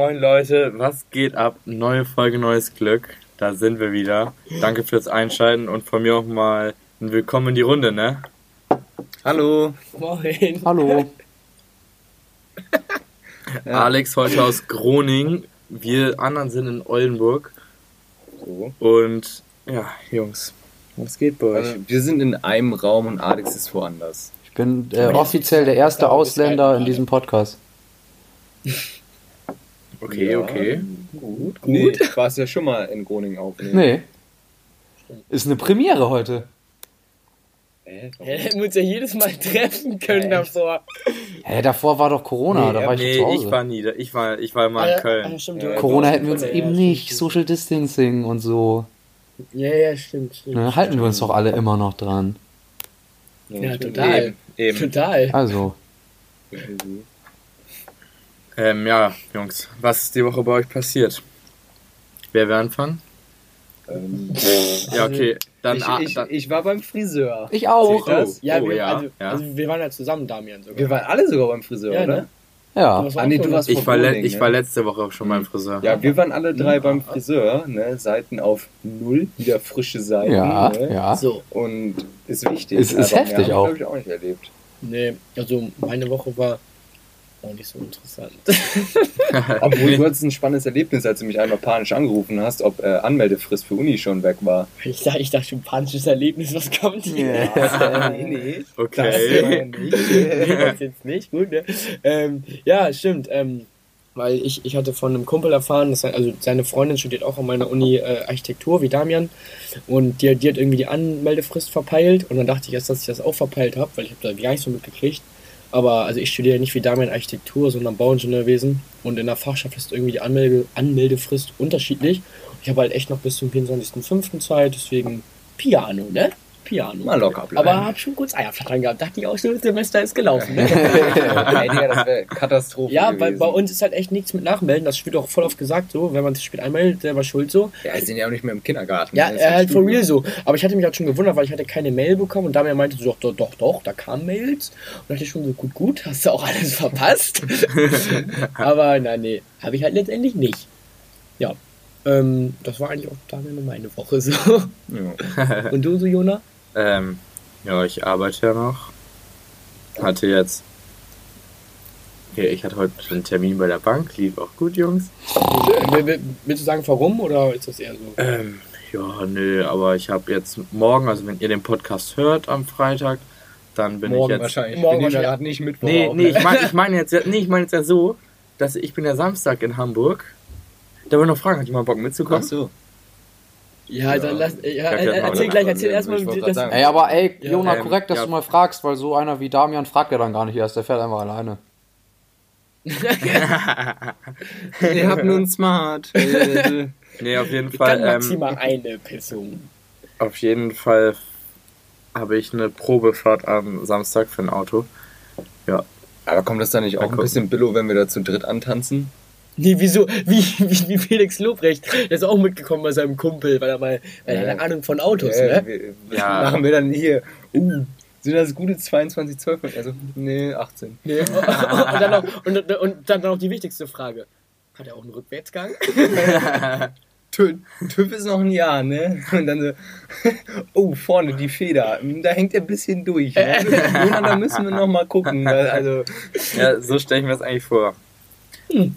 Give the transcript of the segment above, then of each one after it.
Moin Leute, was geht ab? Neue Folge, neues Glück. Da sind wir wieder. Danke fürs Einschalten und von mir auch mal ein Willkommen in die Runde, ne? Hallo. Moin. Hallo. Ja. Alex heute aus Groningen. Wir anderen sind in Oldenburg. So. Und ja, Jungs, was geht bei euch? Also, wir sind in einem Raum und Alex ist woanders. Ich bin äh, offiziell der erste Ausländer in diesem Podcast. Okay, okay. Gut, gut. Nee, du warst ja schon mal in Groningen aufnehmen. Nee. Ist eine Premiere heute. Äh, Ja, hätten wir uns ja jedes Mal treffen können Ja, echt? davor. Hä, davor war doch Corona, Nee, da war ich Nee, zu Hause. ich war nie da. Ich war, ich war mal in Ah, ja, Köln. ah, stimmt, Ja, Corona hätten wir uns Ja, eben ja, nicht. stimmt. Social Distancing und so. Ja, ja, stimmt. stimmt. Ne, halten wir uns doch alle immer noch dran. Ja, total. Eben, eben. Total. Also, Ähm, ja, Jungs, was ist die Woche bei euch passiert? Wer will anfangen? Ähm, Ja, okay. Dann, ich, ich, dann ich war beim Friseur. ich auch. Das? Ja, Oh, wir, ja, also, ja. also wir waren ja zusammen, Damian sogar. Wir waren alle sogar beim Friseur, Ja, oder? ne? Ja. Das Ah, nee, auch du warst ich, war Groningen, ich ne? war letzte Woche schon beim Friseur. Ja, wir waren alle drei beim Friseur, ne? Seiten auf null, wieder frische Seiten. Ja, ne? ja. So, Und ist wichtig. Ist- ist heftig auch. glaub ich, auch nicht erlebt. nee, also meine Woche war auch nicht so interessant. Obwohl du hattest ein spannendes Erlebnis, als du mich einmal panisch angerufen hast, ob äh, Anmeldefrist für Uni schon weg war. Ich dachte, ich dachte schon, panisches Erlebnis, was kommt hier? Ja. nee, nee. Okay. Das nicht. nee, das jetzt nicht, gut, ne? Ähm, ja, stimmt. Ähm, weil ich, ich hatte von einem Kumpel erfahren, dass er, also seine Freundin studiert auch an meiner Uni äh, Architektur wie Damian und die, die hat irgendwie die Anmeldefrist verpeilt und dann dachte ich erst, dass ich das auch verpeilt habe, weil ich habe da gar nicht so mitgekriegt. Aber also ich studiere nicht wie Damian Architektur, sondern Bauingenieurwesen und in der Fachschaft ist irgendwie die Anmelde, Anmeldefrist unterschiedlich. Ich habe halt echt noch bis zum 24.05. Zeit, deswegen Piano, ne? Piano. Mal locker bleiben. Aber hab schon kurz Eierflattern gehabt. Dachte ich auch, das Semester ist gelaufen. Ne? Ey, Digga, das wäre Katastrophe ja, bei, bei uns ist halt echt nichts mit Nachmelden. Das wird auch voll oft gesagt so. Wenn man sich spät anmeldet, selber schuld so. Ja, wir sind ja auch nicht mehr im Kindergarten. Ja, äh, halt for real so. Aber ich hatte mich halt schon gewundert, weil ich hatte keine Mail bekommen und Damian meinte so, doch, doch, doch, doch, da kamen Mails. Und dachte ich schon so, gut, gut, hast du auch alles verpasst. Aber nein, nee, habe ich halt letztendlich nicht. Ja. Ähm, das war eigentlich auch und meine Woche so. Ja. Und du so, Jona? Ähm, ja, ich arbeite ja noch. Hatte jetzt. Okay, ich hatte heute einen Termin bei der Bank, lief auch gut, Jungs. Will- Willst du sagen, warum oder ist das eher so? Ähm, ja, nö, aber ich habe jetzt morgen, also wenn ihr den Podcast hört am Freitag, dann bin Morgen ich jetzt. wahrscheinlich. Morgen ja wahrscheinlich. nicht Mittwoch Nee, auf, nee, ne? ich meine ich mein jetzt, ja- nee, ich mein jetzt ja so, dass ich bin ja Samstag in Hamburg. Da wollte ich noch fragen, hat jemand Bock mitzukommen? Ach so. Ja, dann lass. Ja, Ja, äh, genau, erzähl gleich, erzähl ich erstmal, wie das. Ey, aber ey, Ja, Jona, ähm, korrekt, dass ja. du mal fragst, weil so einer wie Damian fragt ja dann gar nicht erst, der fährt einfach alleine. Wir haben nur ein Smart. Äh, Nee, auf jeden Ich Fall. kann Ähm, maximal eine Person. auf jeden Fall habe ich eine Probefahrt am Samstag für ein Auto. Aber kommt das dann nicht auch ein bisschen billo, wenn wir da zu dritt antanzen? Nee, wieso? Wie, wie, wie Felix Lobrecht. Der ist auch mitgekommen bei seinem Kumpel, weil er mal, weil er Ja. eine Ahnung von Autos, Äh, ne? wir, Ja. Machen wir dann hier. Uh, sind das gute 22, 12? Also, nee, 18. Nee. und, dann noch, und, und dann noch die wichtigste Frage. Hat er auch einen Rückwärtsgang? TÜV ist noch ein Jahr, ne? Und dann so, oh, vorne die Feder, da hängt er ein bisschen durch. Ne? Jona, da müssen wir noch mal gucken. Also, Ja, so stelle ich mir das eigentlich vor. Hm.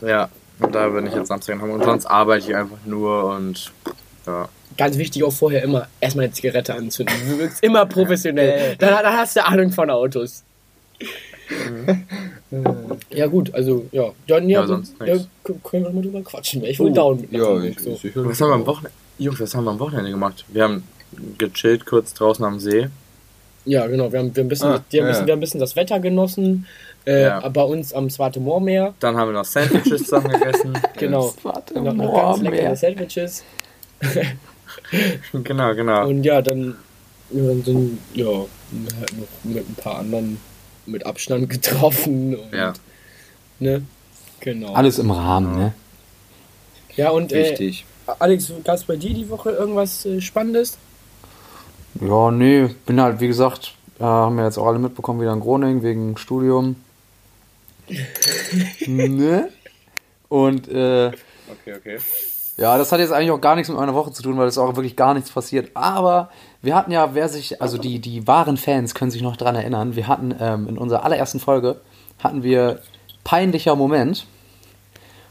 Ja, und da bin ich jetzt Samstag in Hamburg. Und sonst arbeite ich einfach nur und ja. Ganz wichtig auch vorher immer erstmal eine Zigarette anzünden. Du wirkst immer professionell. Dann, dann hast du Ahnung von Autos. Ja gut, also ja. Ja, Ja, sonst ja, können wir mal drüber quatschen. Ich will down mit nach ja, ich, so. sicher. Was haben wir am Wochenende? Jungs, was haben wir am Wochenende gemacht? Wir haben gechillt kurz draußen am See. Ja, genau. Wir haben, wir haben, bisschen, Ah, wir haben, ja, bisschen, wir haben ein bisschen das Wetter genossen. Äh, Ja. Bei uns am Swarte Moormeer. Dann haben wir noch Sandwiches zusammen gegessen. Genau. Noch, noch ganz leckere Sandwiches. genau, genau. Und ja, dann, dann sind ja halt noch mit ein paar anderen mit Abstand getroffen. Und, Ja. Ne? Genau. Alles im Rahmen, ne? Ja, und äh, Wichtig. Alex, gab es bei dir die Woche irgendwas äh, Spannendes? Ja, nee, bin halt, wie gesagt, äh, haben wir jetzt auch alle mitbekommen, wieder in Groningen wegen Studium. ne? Und äh, Okay, okay. ja, das hat jetzt eigentlich auch gar nichts mit meiner Woche zu tun, weil es auch wirklich gar nichts passiert. Aber wir hatten ja, wer sich, also die, die wahren Fans können sich noch dran erinnern, wir hatten ähm, in unserer allerersten Folge, hatten wir peinlicher Moment.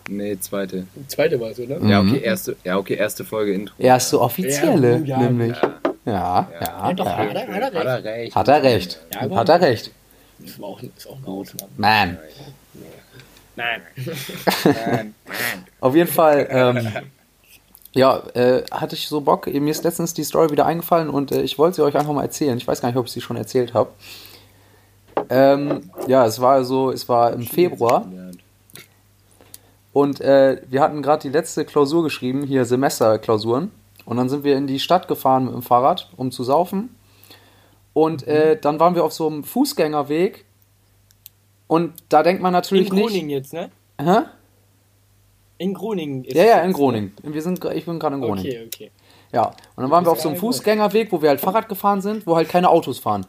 Nee, zweite. Die zweite war es, oder? Ja, Mhm. okay, erste, ja, okay, erste Folge Intro. Erste offizielle, Ja, ja, nämlich. Ja, Ja, ja, ja. doch, hat er, hat er hat recht. er recht. Hat er recht. Hat er recht. Das war auch, ist auch eine Ausnahme. Man. Nein. Nein. Auf jeden Fall, ähm, ja, äh, hatte ich so Bock. Mir ist letztens die Story wieder eingefallen und äh, ich wollte sie euch einfach mal erzählen. Ich weiß gar nicht, ob ich sie schon erzählt habe. Ähm, ja, es war so, es war im Februar und äh, wir hatten gerade die letzte Klausur geschrieben, hier Semesterklausuren. Und dann sind wir in die Stadt gefahren mit dem Fahrrad, um zu saufen. Und äh, dann waren wir auf so einem Fußgängerweg. Und da denkt man In natürlich Groningen nicht. jetzt, ne? Hä? In Groningen ist Ja, ja, in ne? Groningen. Wir sind, ich bin gerade in Groningen. Okay, okay. Ja, und dann waren wir auf so einem. Fußgängerweg, wo wir halt Fahrrad gefahren sind, wo halt keine Autos fahren.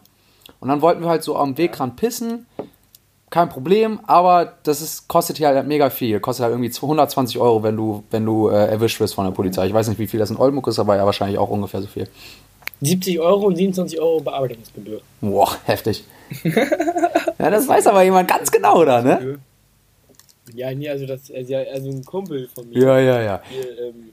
Und dann wollten wir halt so am Wegrand pissen. Kein Problem, aber das ist, kostet hier halt mega viel. Kostet halt irgendwie 120 Euro, wenn du, wenn du äh, erwischt wirst von der Polizei. Ich weiß nicht, wie viel das in Oldenburg ist, aber ja, wahrscheinlich auch ungefähr so viel. 70 Euro und 27 Euro Bearbeitungsgebühr. Boah, heftig. ja, das weiß aber jemand ganz genau da, ne? Ja, nee, also das also, ja, also ein Kumpel von mir. Ja, ja, ja. Hier, ähm,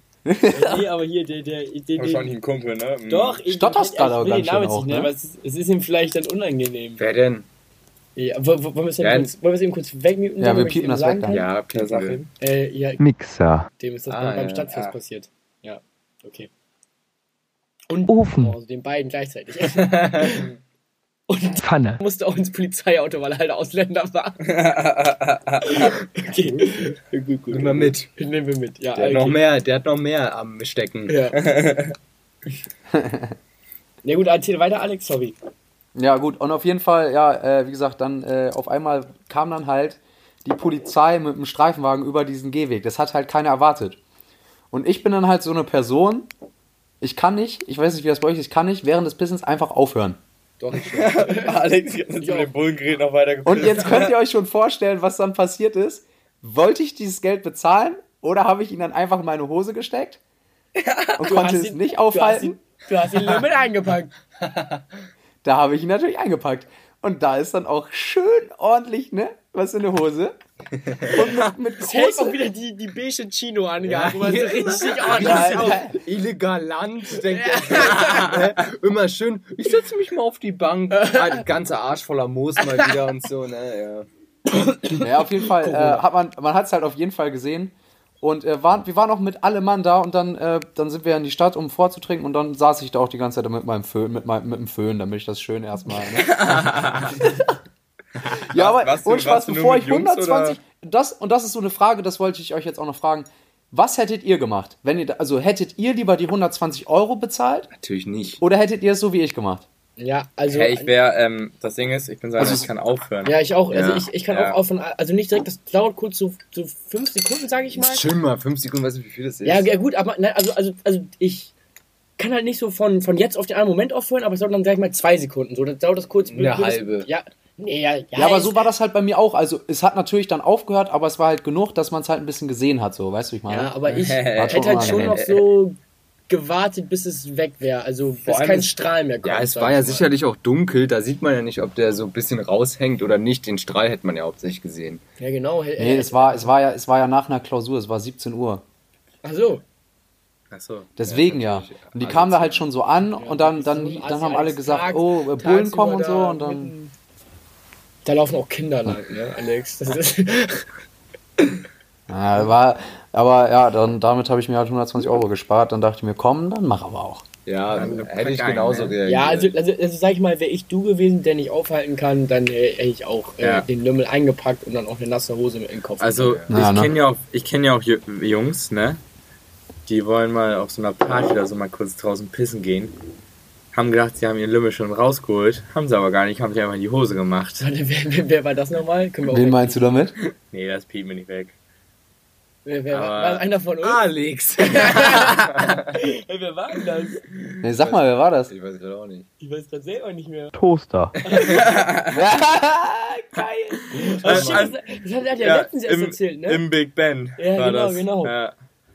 nee, aber hier, der, der, der, Wahrscheinlich ein Kumpel, ne? Doch, ich, Stotterst gerade auch ich will den ganz Namen schön auch, nicht nennen, ne? aber es ist, es ist ihm vielleicht dann unangenehm. Wer denn? Ja, wo- wo- wollen wir es Ja, eben, kurz- wollen wir es eben kurz wegmuten? Ja, wir piepen das sagen weg dann. Ja, Der Sache. Äh, ja, Mixer, dem ist das Ah, beim, beim ja, Stadtfest ja. passiert. Ja, okay. Und Ofen. also den beiden gleichzeitig. Und Pfanne, musste auch ins Polizeiauto, weil er halt Ausländer war. okay. gut, gut. Nimm mal mit. Nehmen wir mit. Ja, Der hat okay. noch mehr, der hat noch mehr am Stecken. Ja. ja gut, erzähl weiter, Alex, sorry. Ja, gut, und auf jeden Fall, ja, äh, wie gesagt, dann äh, auf einmal kam dann halt die Polizei mit einem Streifenwagen über diesen Gehweg. Das hat halt keiner erwartet. Und ich bin dann halt so eine Person, ich kann nicht, ich weiß nicht, wie das bei euch ist, ich kann nicht während des Pissens einfach aufhören. Doch, Alex hat mit dem Bullengerät noch weiter Und jetzt könnt ihr euch schon vorstellen, was dann passiert ist. Wollte ich dieses Geld bezahlen oder habe ich ihn dann einfach in meine Hose gesteckt und Du konnte es ihn- nicht Du hast aufhalten? ihn, du hast ihn nur mit eingepackt. Da habe ich ihn natürlich eingepackt. Und da ist dann auch schön ordentlich, ne? Was in der Hose. Und mit, mit Es hält auch wieder die, die beige Chino an, Ja. wo man so richtig ordentlich ja. Illegal Land, denkt er. Immer schön, ich setze mich mal auf die Bank. Ah, ganze Arsch voller Moos mal wieder und so, ne? Ja. Ja, auf jeden Fall äh, hat man, man hat es halt auf jeden Fall gesehen. Und äh, waren, wir waren auch mit allem Mann da und dann, äh, dann sind wir in die Stadt, um vorzutrinken und dann saß ich da auch die ganze Zeit mit meinem Föhn, mit, meinem, mit dem Föhn, damit ich das schön erstmal. Ne? ja, aber ohne Spaß, bevor ich Jungs, 120. Das, und das ist so eine Frage, das wollte ich euch jetzt auch noch fragen. Was hättet ihr gemacht? Wenn ihr, da- also hättet ihr lieber die 120 Euro bezahlt Natürlich nicht. oder hättet ihr es so wie ich gemacht? Ja, also. Hey, ich wäre, ähm, das Ding ist, ich bin so, Also ich kann aufhören. ja, ich auch. Also Ja, ich, ich kann ja. auch aufhören. Also nicht direkt, das dauert kurz so, so fünf Sekunden, sage ich mal. Schön mal, fünf Sekunden, weißt du, wie viel das ist? Ja, ja gut, aber ne, also, also, also ich kann halt nicht so von, von jetzt auf den anderen Moment aufhören, aber es dauert dann, sag ich mal, zwei Sekunden. So, dann dauert das kurz. Eine halbe. Ja, nee, ja, ja. Ja, aber so war das halt bei mir auch. Also es hat natürlich dann aufgehört, aber es war halt genug, dass man es halt ein bisschen gesehen hat, so, weißt du, ich meine? Ja, aber ich hätte halt schon noch so gewartet, bis es weg wäre. Also bis allem kein ist- Strahl mehr kommt. Ja, es war ja mal. sicherlich auch dunkel, da sieht man ja nicht, ob der so ein bisschen raushängt oder nicht. Den Strahl hätte man ja hauptsächlich gesehen. Ja, genau. Nee, es war, es war ja, es war ja nach einer Klausur, es war 17 Uhr. Ach so. Achso. Deswegen ja. natürlich. Und die kamen da halt schon so an und dann, dann, so dann haben alle gesagt, Tag- oh, Bullen kommen und so und dann. Da laufen auch Kinder lang, ne, Alex? Das ist, Ja, war, aber ja, dann damit habe ich mir halt 120 Euro gespart. Dann dachte ich mir, komm, dann mach aber auch. Ja, Dann hätte ich ein, genauso ne? reagiert. ja, also, also, also sag ich mal, wäre ich du gewesen, der nicht aufhalten kann, dann äh, hätte ich auch äh, Ja. den Lümmel eingepackt und dann auch eine nasse Hose mit in den Kopf. Also, Ja, ich ne? kenne ja auch, ich kenne ja auch Ju- Jungs, ne? Die wollen mal auf so einer Party oder so mal kurz draußen pissen gehen. Haben gedacht, sie haben ihren Lümmel schon rausgeholt. Haben sie aber gar nicht, haben sich einfach in die Hose gemacht. Warte, wer, wer, wer war das nochmal? Wir Wen meinst du damit? Nee, das piept mir nicht weg. Wer, wer war, war einer von uns? Alex. Hey, wer war denn das? Nee, sag mal, wer war das? Ich weiß gerade auch nicht. Ich weiß gerade selber nicht mehr. Toaster. Geil. Oh, shit, das, das hat er ja, letztens erst im, erzählt, ne? Im Big Ben. Ja, war genau, das. genau. Ja.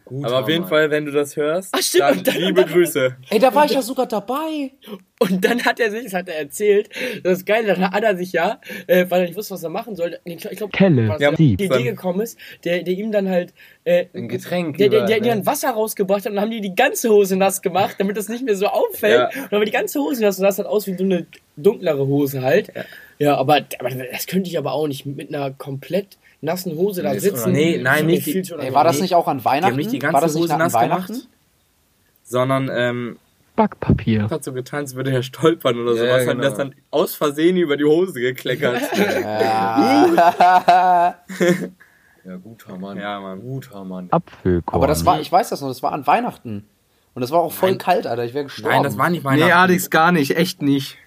Gut, Aber auf jeden Mann. Fall, wenn du das hörst, Ach, stimmt, dann dann- liebe Grüße. Ey, da war ich ja sogar dabei. Und dann hat er sich, das hat er erzählt, das ist geil, dann hat er sich ja, äh, weil er nicht wusste, was er machen soll, ich glaube, glaub, Ja, die dann- Idee gekommen ist, der, der ihm dann halt äh, Ein Getränk der, der, der, der ne? dann Wasser rausgebracht hat und dann haben die die ganze Hose nass gemacht, damit das nicht mehr so auffällt. Ja. Und dann war die ganze Hose nass und das hat aus wie so eine dunklere Hose halt. Ja, aber, aber das könnte ich aber auch nicht mit einer komplett nassen Hose da Nee, sitzen. Nee, nein, nicht die- viel zu Ey, war das nicht auch an Die Weihnachten? haben nicht die war ganze das nicht Hose an nass Weihnachten? gemacht, sondern ähm, Backpapier. hat so getan, als würde er stolpern oder Ja, sowas. genau. Hat das dann aus Versehen über die Hose gekleckert. Ja. Ja, guter Mann. Ja, Mann. Guter Mann. Apfelkorn. Aber das war, ich weiß das noch, das war an Weihnachten. Und das war auch voll kalt, Alter. Ich wäre gestorben. Nein, das war nicht Weihnachten. Nee, Alex, gar nicht. Echt nicht.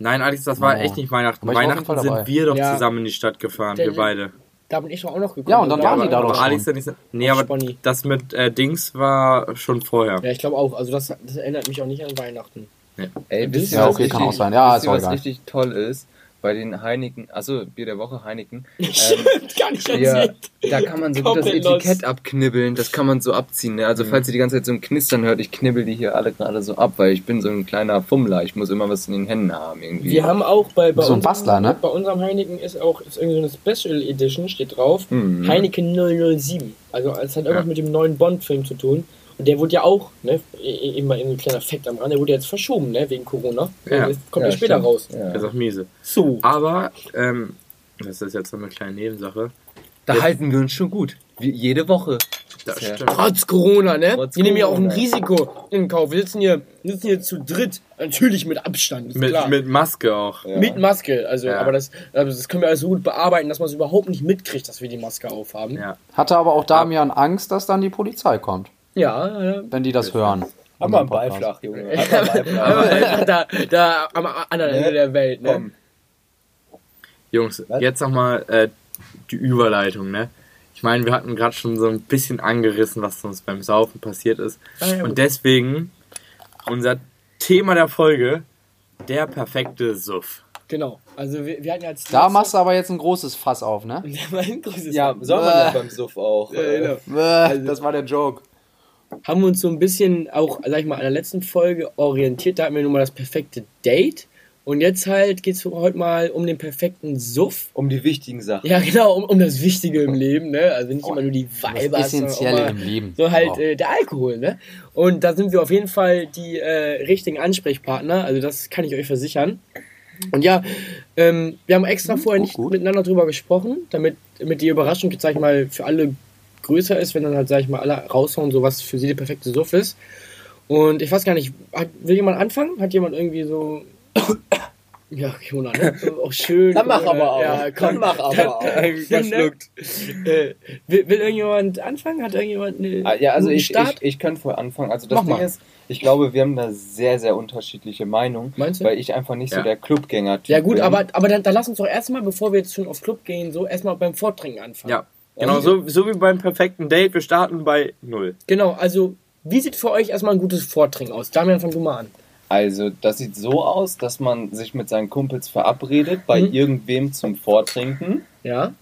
Nein, Alex, das war Oh. echt nicht Weihnachten. Weihnachten sind wir doch Ja. zusammen in die Stadt gefahren, Der- wir beide. Da bin ich doch auch noch gekommen. Ja, und dann waren die da doch Alex schon. ja nicht Nee, aber Spanny. das mit äh, Dings war schon vorher. Ja, ich glaube auch. Also das, das erinnert mich auch nicht an Weihnachten. Ey, wisst ihr, Ja, was okay, kann richtig- auch sein. Ja, wisst ist was egal. richtig toll ist? Bei den Heineken, also Bier der Woche Heineken. Ähm, Gar nicht ja, da kann man so gut das Komplett los. Etikett abknibbeln, das kann man so abziehen. Ne? Also falls ihr die ganze Zeit so ein Knistern hört, ich knibbel die hier alle gerade so ab, weil ich bin so ein kleiner Fummler, ich muss immer was in den Händen haben irgendwie. Wir haben auch bei, bei, So ein unserem, Bastler, ne? bei unserem Heineken ist auch ist irgendwie so eine Special Edition, steht drauf. Mhm. Heineken 007. Also es hat irgendwas Ja. mit dem neuen Bond-Film zu tun. Der wurde ja auch, ne, i- immer ein kleiner Fakt am Rand, der wurde jetzt verschoben, ne, wegen Corona. Ja. Das kommt ja, Ja, später stimmt. raus. Ja. Das ist auch miese. So. Aber, ähm, das ist jetzt so eine kleine Nebensache. Da halten wir uns schon gut. Wie jede Woche. Das Ja. stimmt. Trotz Corona, ne? Trotz wir nehmen ja auch ein. Risiko in Kauf. Wir sitzen hier, wir sitzen hier zu dritt. Natürlich mit Abstand, ist Mit, klar. mit Maske auch. Ja. Mit Maske, also, Ja. aber das, also das können wir also so gut bearbeiten, dass man es überhaupt nicht mitkriegt, dass wir die Maske aufhaben. Ja. Hatte aber auch Damian Angst, dass dann die Polizei kommt, Ja, ja. wenn die das hören. Aber Unseren Podcast. Beiflach, Junge. Einfach da, da am anderen Ende der Welt, ne? Komm. Jungs, Was? jetzt nochmal äh, die Überleitung, ne? Ich meine, wir hatten gerade schon so ein bisschen angerissen, was uns beim Saufen passiert ist. Ah, ja. Und deswegen unser Thema der Folge, der perfekte Suff. Genau. Also wir, wir hatten ja als Da machst du aber jetzt ein großes Fass auf, ne? mein großes Ja, soll man das beim Suff auch? Ja, genau. Äh, Das war der Joke. Haben wir uns so ein bisschen auch, sag ich mal, an der letzten Folge orientiert. Da hatten wir nun mal das perfekte Date. Und jetzt halt geht es heute mal um den perfekten Suff. Um die wichtigen Sachen. Ja, genau, um, um das Wichtige im Leben, ne? Also nicht immer nur die Das sondern auch Essentielle mal im Leben. So halt Oh. äh, der Alkohol, ne? Und da sind wir auf jeden Fall die äh, richtigen Ansprechpartner. Also das kann ich euch versichern. Und ja, ähm, wir haben extra vorher gut, nicht gut. miteinander drüber gesprochen, damit, damit die Überraschung jetzt, sag ich mal, für alle größer ist, wenn dann halt, sag ich mal, alle raushauen, so was für sie der perfekte Suff ist. Und ich weiß gar nicht, hat, will jemand anfangen? Hat jemand irgendwie so. Ja, Jona, ne? So, auch schön. Dann mach aber auch. Ja, komm, Dann mach aber auch. ne? Verschluckt. Äh, will, will irgendjemand anfangen? Hat irgendjemand eine, Ah, Ja, also einen ich, Start? ich, ich könnte vorher anfangen. Also das Mach Ding mal. ist, ich glaube, wir haben da sehr, sehr unterschiedliche Meinungen. Meinst du? Weil ich einfach nicht so Ja. der Clubgänger-Typ Ja gut, bin. aber, aber dann, dann lass uns doch erstmal, bevor wir jetzt schon auf Club gehen, so erstmal beim Vortrinken anfangen. Ja, genau, so, so wie beim perfekten Date. Wir starten bei null. Genau, also wie sieht für euch erstmal ein gutes Vortrinken aus? Damian, fang du mal an. Also, das sieht so aus, dass man sich mit seinen Kumpels verabredet bei Mhm. irgendwem zum Vortrinken. Ja?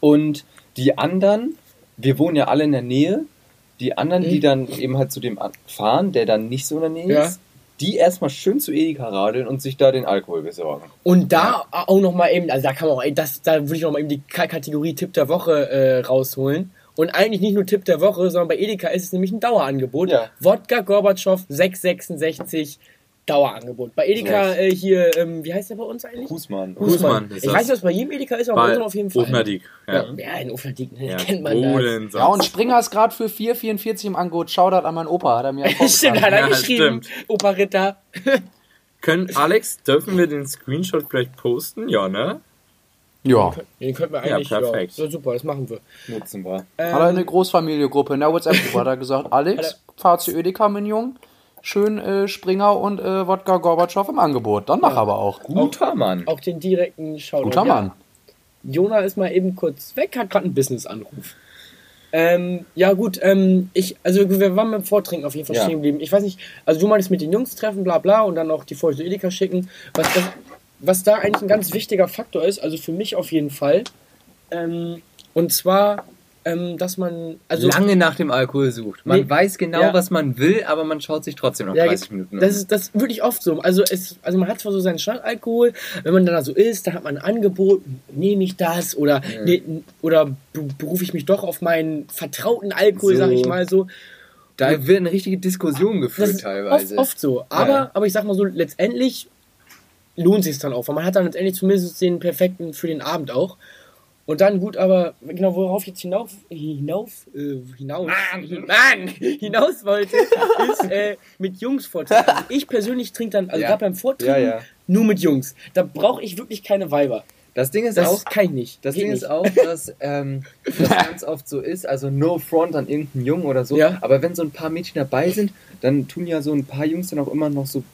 Und die anderen, wir wohnen ja alle in der Nähe, die anderen, die Mhm. dann eben halt zu dem fahren, der dann nicht so in der Nähe Ja. ist, die erstmal schön zu Edeka radeln und sich da den Alkohol besorgen. Und da auch nochmal eben, also da kann man auch, das, da würde ich nochmal eben die Kategorie Tipp der Woche äh, rausholen. Und eigentlich nicht nur Tipp der Woche, sondern bei Edeka ist es nämlich ein Dauerangebot. Ja. Wodka Gorbatschow 666 Dauerangebot. Bei Edeka äh, hier, ähm, wie heißt der bei uns eigentlich? Husmann. Husmann. Ich das. weiß nicht, was bei jedem Edeka ist, aber bei Bei unserem auf jeden Fall. Ofnerdiek. Ja, Ja. ja in Ofnerdiek, ne, Ja. kennt man das. Bohlen, Ja, und. Springer ist gerade für 4,44 im Angebot. Shoutout an meinen Opa, hat er mir Stimmt, hat er Ja, geschrieben. stimmt. Opa Ritter. Können, Alex, dürfen wir den Screenshot vielleicht posten? Ja, ne? Ja. Den könnten wir Ja, eigentlich. perfekt. Ja, super, das machen wir. Nutzen wir. Hat er in der Großfamiliengruppe in der WhatsApp-Gruppe hat er gesagt, Alex, fahr zu Edeka, mein Jung. Schön äh, Springer und äh, Wodka Gorbatschow im Angebot. Dann mach aber auch. Guter Mann. Auch den direkten Shoutout. Guter Ja, Mann. Jona ist mal eben kurz weg, hat gerade einen Business-Anruf. Ähm, ja gut, ähm, ich, also wir waren beim Vortrinken auf jeden Fall Ja. stehen geblieben. Ich weiß nicht, also du meintest mit den Jungs treffen, bla bla und dann auch die Folge Edeka schicken. Was, das, was da eigentlich ein ganz wichtiger Faktor ist, also für mich auf jeden Fall, ähm, und zwar, ähm, dass man, also lange nach dem Alkohol sucht. Man Nee, weiß genau, ja. was man will, aber man schaut sich trotzdem noch Ja, 30 Minuten Das ist, das ist wirklich oft so. Also, es, also man hat zwar so seinen Standalkohol, wenn man dann da so ist, dann hat man ein Angebot, nehme ich das oder, ne, oder be- berufe ich mich doch auf meinen vertrauten Alkohol, So. sag ich mal so. Da wird eine richtige Diskussion geführt teilweise. oft, oft so. Aber, Ja. aber ich sag mal so, letztendlich lohnt sich dann auch, weil man hat dann letztendlich zumindest den perfekten für den Abend auch. Und dann gut, aber genau, worauf ich jetzt hinauf, hinauf, äh, hinaus, Mann, hinaus wollte, ist äh, mit Jungs vortrinken. Ich persönlich trinke dann, also Ja. gerade beim Vortrinken, Ja, ja. nur mit Jungs. Da brauche ich wirklich keine Weiber. Das Ding ist Das auch, kann ich nicht. Das Geht Ding nicht. ist auch, dass ähm, das ganz oft so ist, also no front an irgendeinen Jungen oder so, aber wenn so ein paar Mädchen dabei sind, dann tun ja so ein paar Jungs dann auch immer noch so,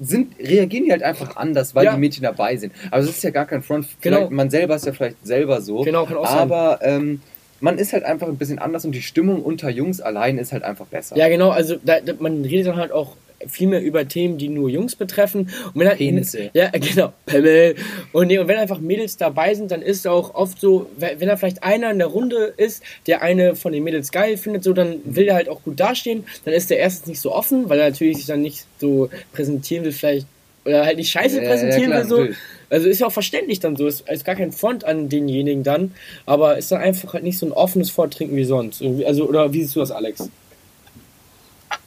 sind, reagieren die halt einfach anders, weil Ja. die Mädchen dabei sind. Aber es ist ja gar kein Front, Genau. man selber ist ja vielleicht selber so, Genau, kann auch sein. aber ähm, man ist halt einfach ein bisschen anders und die Stimmung unter Jungs allein ist halt einfach besser. Ja, genau, also da, da, man redet dann halt auch viel mehr über Themen, die nur Jungs betreffen. Und wenn Penisse. Ja, genau, Pimmel. Und, nee, und wenn einfach Mädels dabei sind, dann ist auch oft so, wenn da vielleicht einer in der Runde ist, der eine von den Mädels geil findet, so, dann will der halt auch gut dastehen. Dann ist der erstens nicht so offen, weil er natürlich sich dann nicht so präsentieren will, vielleicht, oder halt nicht scheiße Ja, ja, präsentieren klar, will, so. natürlich. Also ist ja auch verständlich dann so, ist, ist gar kein Front an denjenigen dann, aber ist dann einfach halt nicht so ein offenes Vortrinken wie sonst. Also, oder wie siehst du das, Alex?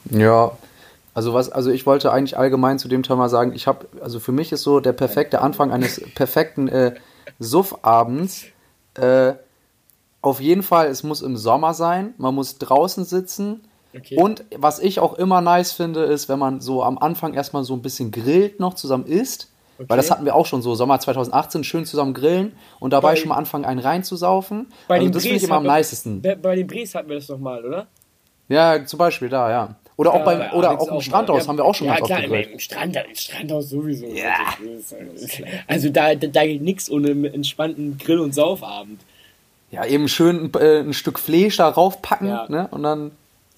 Ja, also was, also ich wollte eigentlich allgemein zu dem Thema sagen, ich habe, also für mich ist so der perfekte Anfang eines perfekten äh, Suffabends. Äh, auf jeden Fall, es muss im Sommer sein, man muss draußen sitzen. Okay. Und was ich auch immer nice finde, ist, wenn man so am Anfang erstmal so ein bisschen grillt noch zusammen isst. Weil das hatten wir auch schon so, Sommer 2018, schön zusammen grillen und dabei Bei- schon mal anfangen, einen reinzusaufen. Bei also den das finde ich immer am nicesten. Bei, bei den Bres hatten wir das nochmal, oder? Ja, zum Beispiel da, ja. Oder auch, Ja, beim, bei oder Alex auch im auch Strandhaus Ja, haben wir auch schon ja, ganz klar, oft gegrillt. im Strand, im Strandhaus sowieso. Also da, da, da geht nichts ohne einen entspannten Grill- und Saufabend. Ja, eben schön äh, ein Stück Fleisch da raufpacken, Ja. ne? Und dann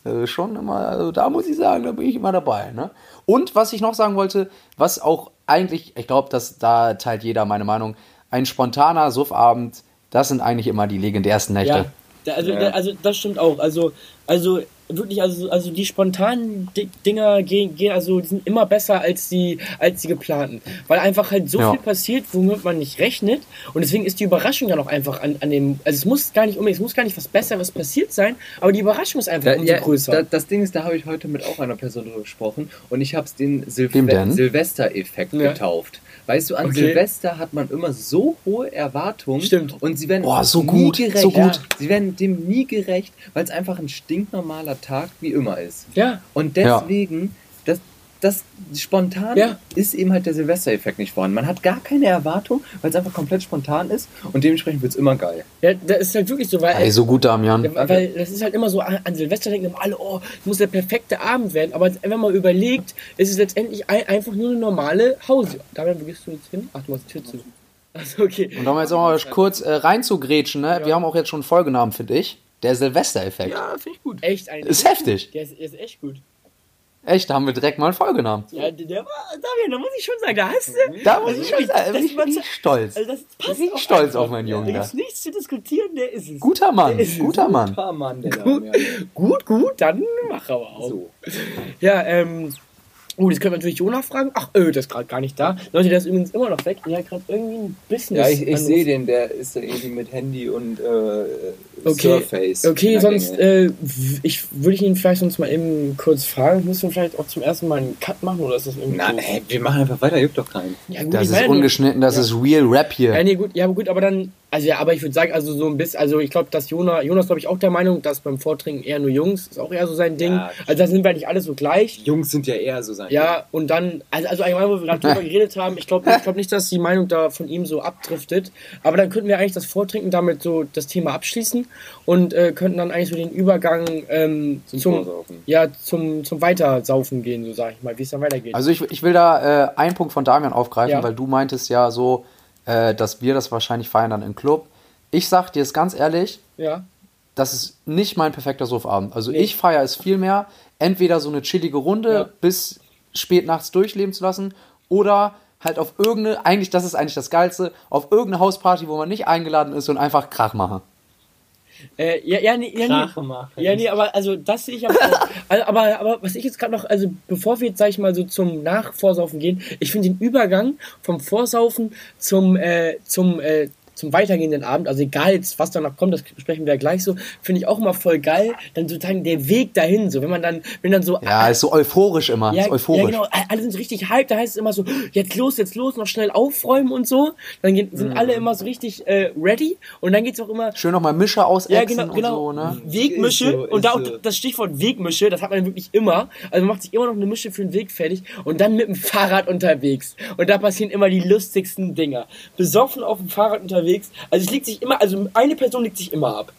äh, schon immer, also da muss ich sagen, da bin ich immer dabei, ne? Und was ich noch sagen wollte, was auch eigentlich, ich glaube, dass da teilt jeder meine Meinung, ein spontaner Suffabend, das sind eigentlich immer die legendärsten Nächte. Ja, da, also, Ja. Da, also das stimmt auch. Also, also wirklich, also, also die spontanen Di- Dinger gehen, gehen, also die sind immer besser als die, als die geplanten. Weil einfach halt so Ja. viel passiert, womit man nicht rechnet. Und deswegen ist die Überraschung dann auch einfach an, an dem, also es muss gar nicht unbedingt, es muss gar nicht was Besseres passiert sein, aber die Überraschung ist einfach Da, umso ja, größer. da, das Ding ist, da habe ich heute mit auch einer Person drüber gesprochen und ich habe es den Silve? Silvester-Effekt Ja. getauft. Weißt du, an Okay. Silvester hat man immer so hohe Erwartungen Stimmt. und sie werden Boah, so nie gut, gerecht. so gut. Sie werden dem nie gerecht, weil es einfach ein stinknormaler Tag wie immer ist. ja, Und Ja. deswegen, das, das spontan Ja. ist eben halt der Silvester-Effekt nicht vorhanden. Man hat gar keine Erwartung, weil es einfach komplett spontan ist und dementsprechend wird es immer geil. ja, das ist halt wirklich so, weil, Ey, so gut, Damian. Ja, weil das ist halt immer so, an, Silvester denken immer alle, oh, es muss der perfekte Abend werden. Aber wenn man mal überlegt, ist es letztendlich ein, einfach nur eine normale Hause. Damian, wo gehst du jetzt hin? Ach, du die Tür zu. Achso, okay. Und um jetzt auch mal kurz äh, reinzugrätschen, ne? Wir haben auch jetzt schon einen Folgenamen, finde ich. Der Silvester-Effekt. Ja, finde ich gut. Echt ein. Ist heftig. Der ist, ist echt gut. Echt, da haben wir direkt mal einen Folgenamen. Ja, der, war, Damian, da muss ich schon sagen, da hast du. Da muss Also ich schon sagen, das bin ich richtig zu- stolz. Also das passt Richtig auch stolz auf meinen Jungen Da gibt's nichts zu diskutieren, der ist es. Guter Mann, Der ist es. guter Mann. Paar Mann, der Gut, gut, gut, dann mach aber auch. So. Ja, ähm. Oh, jetzt können wir natürlich Jonah fragen. Ach, öh, das ist gerade gar nicht da. Leute, der ist übrigens immer noch weg. Der hat gerade irgendwie ein Business. Ja, ich, ich sehe den, der ist da irgendwie mit Handy und äh, Okay, Surface. okay der sonst äh, ich würde ich ihn vielleicht sonst mal eben kurz fragen. Müssen wir vielleicht auch zum ersten Mal einen Cut machen oder ist das irgendwie. Nein, ey, wir machen einfach weiter, juckt doch keinen. ja, gut, Das ist ungeschnitten, das Ja. ist Real Rap hier. Ja, nee, gut, ja, aber gut, aber dann, also ja, aber ich würde sagen, also so ein bisschen, also ich glaube, dass Jonas, Jonas glaube ich auch der Meinung, dass beim Vortrinken eher nur Jungs, ist auch eher so sein Ding. Ja, also da sind wir nicht alle so gleich. Jungs sind ja eher so sein. Ja, und dann, also, also allgemein, wo wir gerade drüber geredet haben, ich glaube ich glaub nicht, dass die Meinung da von ihm so abdriftet. Aber dann könnten wir eigentlich das Vortrinken damit so das Thema abschließen und äh, könnten dann eigentlich so den Übergang ähm, Zum zum, ja, zum, zum Weitersaufen gehen, so sage ich mal, wie es dann weitergeht. Also ich, ich will da äh, einen Punkt von Damian aufgreifen, Ja. weil du meintest ja so, äh, dass wir das wahrscheinlich feiern dann im Club. Ich sag dir es ganz ehrlich, ja, das ist nicht mein perfekter Suffabend. Also ich feiere es viel mehr, entweder so eine chillige Runde Ja. bis spät nachts durchleben zu lassen oder halt auf irgendeine, eigentlich, das ist eigentlich das Geilste, auf irgendeine Hausparty, wo man nicht eingeladen ist und einfach Krach machen. Äh, ja, ja, nee, ja, nee. Ja, nee, aber also das sehe ich aber auch. Also, aber, aber was ich jetzt gerade noch, also bevor wir jetzt, sag ich mal, so zum Nachvorsaufen gehen, ich finde den Übergang vom Vorsaufen zum, äh, zum, äh, zum weitergehenden Abend, also egal jetzt, was danach kommt, das besprechen wir ja gleich so, finde ich auch immer voll geil, dann sozusagen der Weg dahin, so, wenn man dann, wenn dann so Ja, ist so euphorisch immer, ja, ist euphorisch. ja, genau. Alle sind so richtig hyped. Da heißt es immer so, jetzt los, jetzt los, noch schnell aufräumen und so. Dann gehen, Mhm. sind alle immer so richtig äh, ready. Und dann geht's auch immer. Schön nochmal Mische ausexen Ja, genau, und genau. so, ne? Wegmische. Ist so, und da auch so. das Stichwort Wegmische, das hat man wirklich immer. Also man macht sich immer noch eine Mische für den Weg fertig und dann mit dem Fahrrad unterwegs. Und da passieren immer die lustigsten Dinger. Besoffen auf dem Fahrrad unterwegs. Also es liegt sich immer, also eine Person liegt sich immer ab.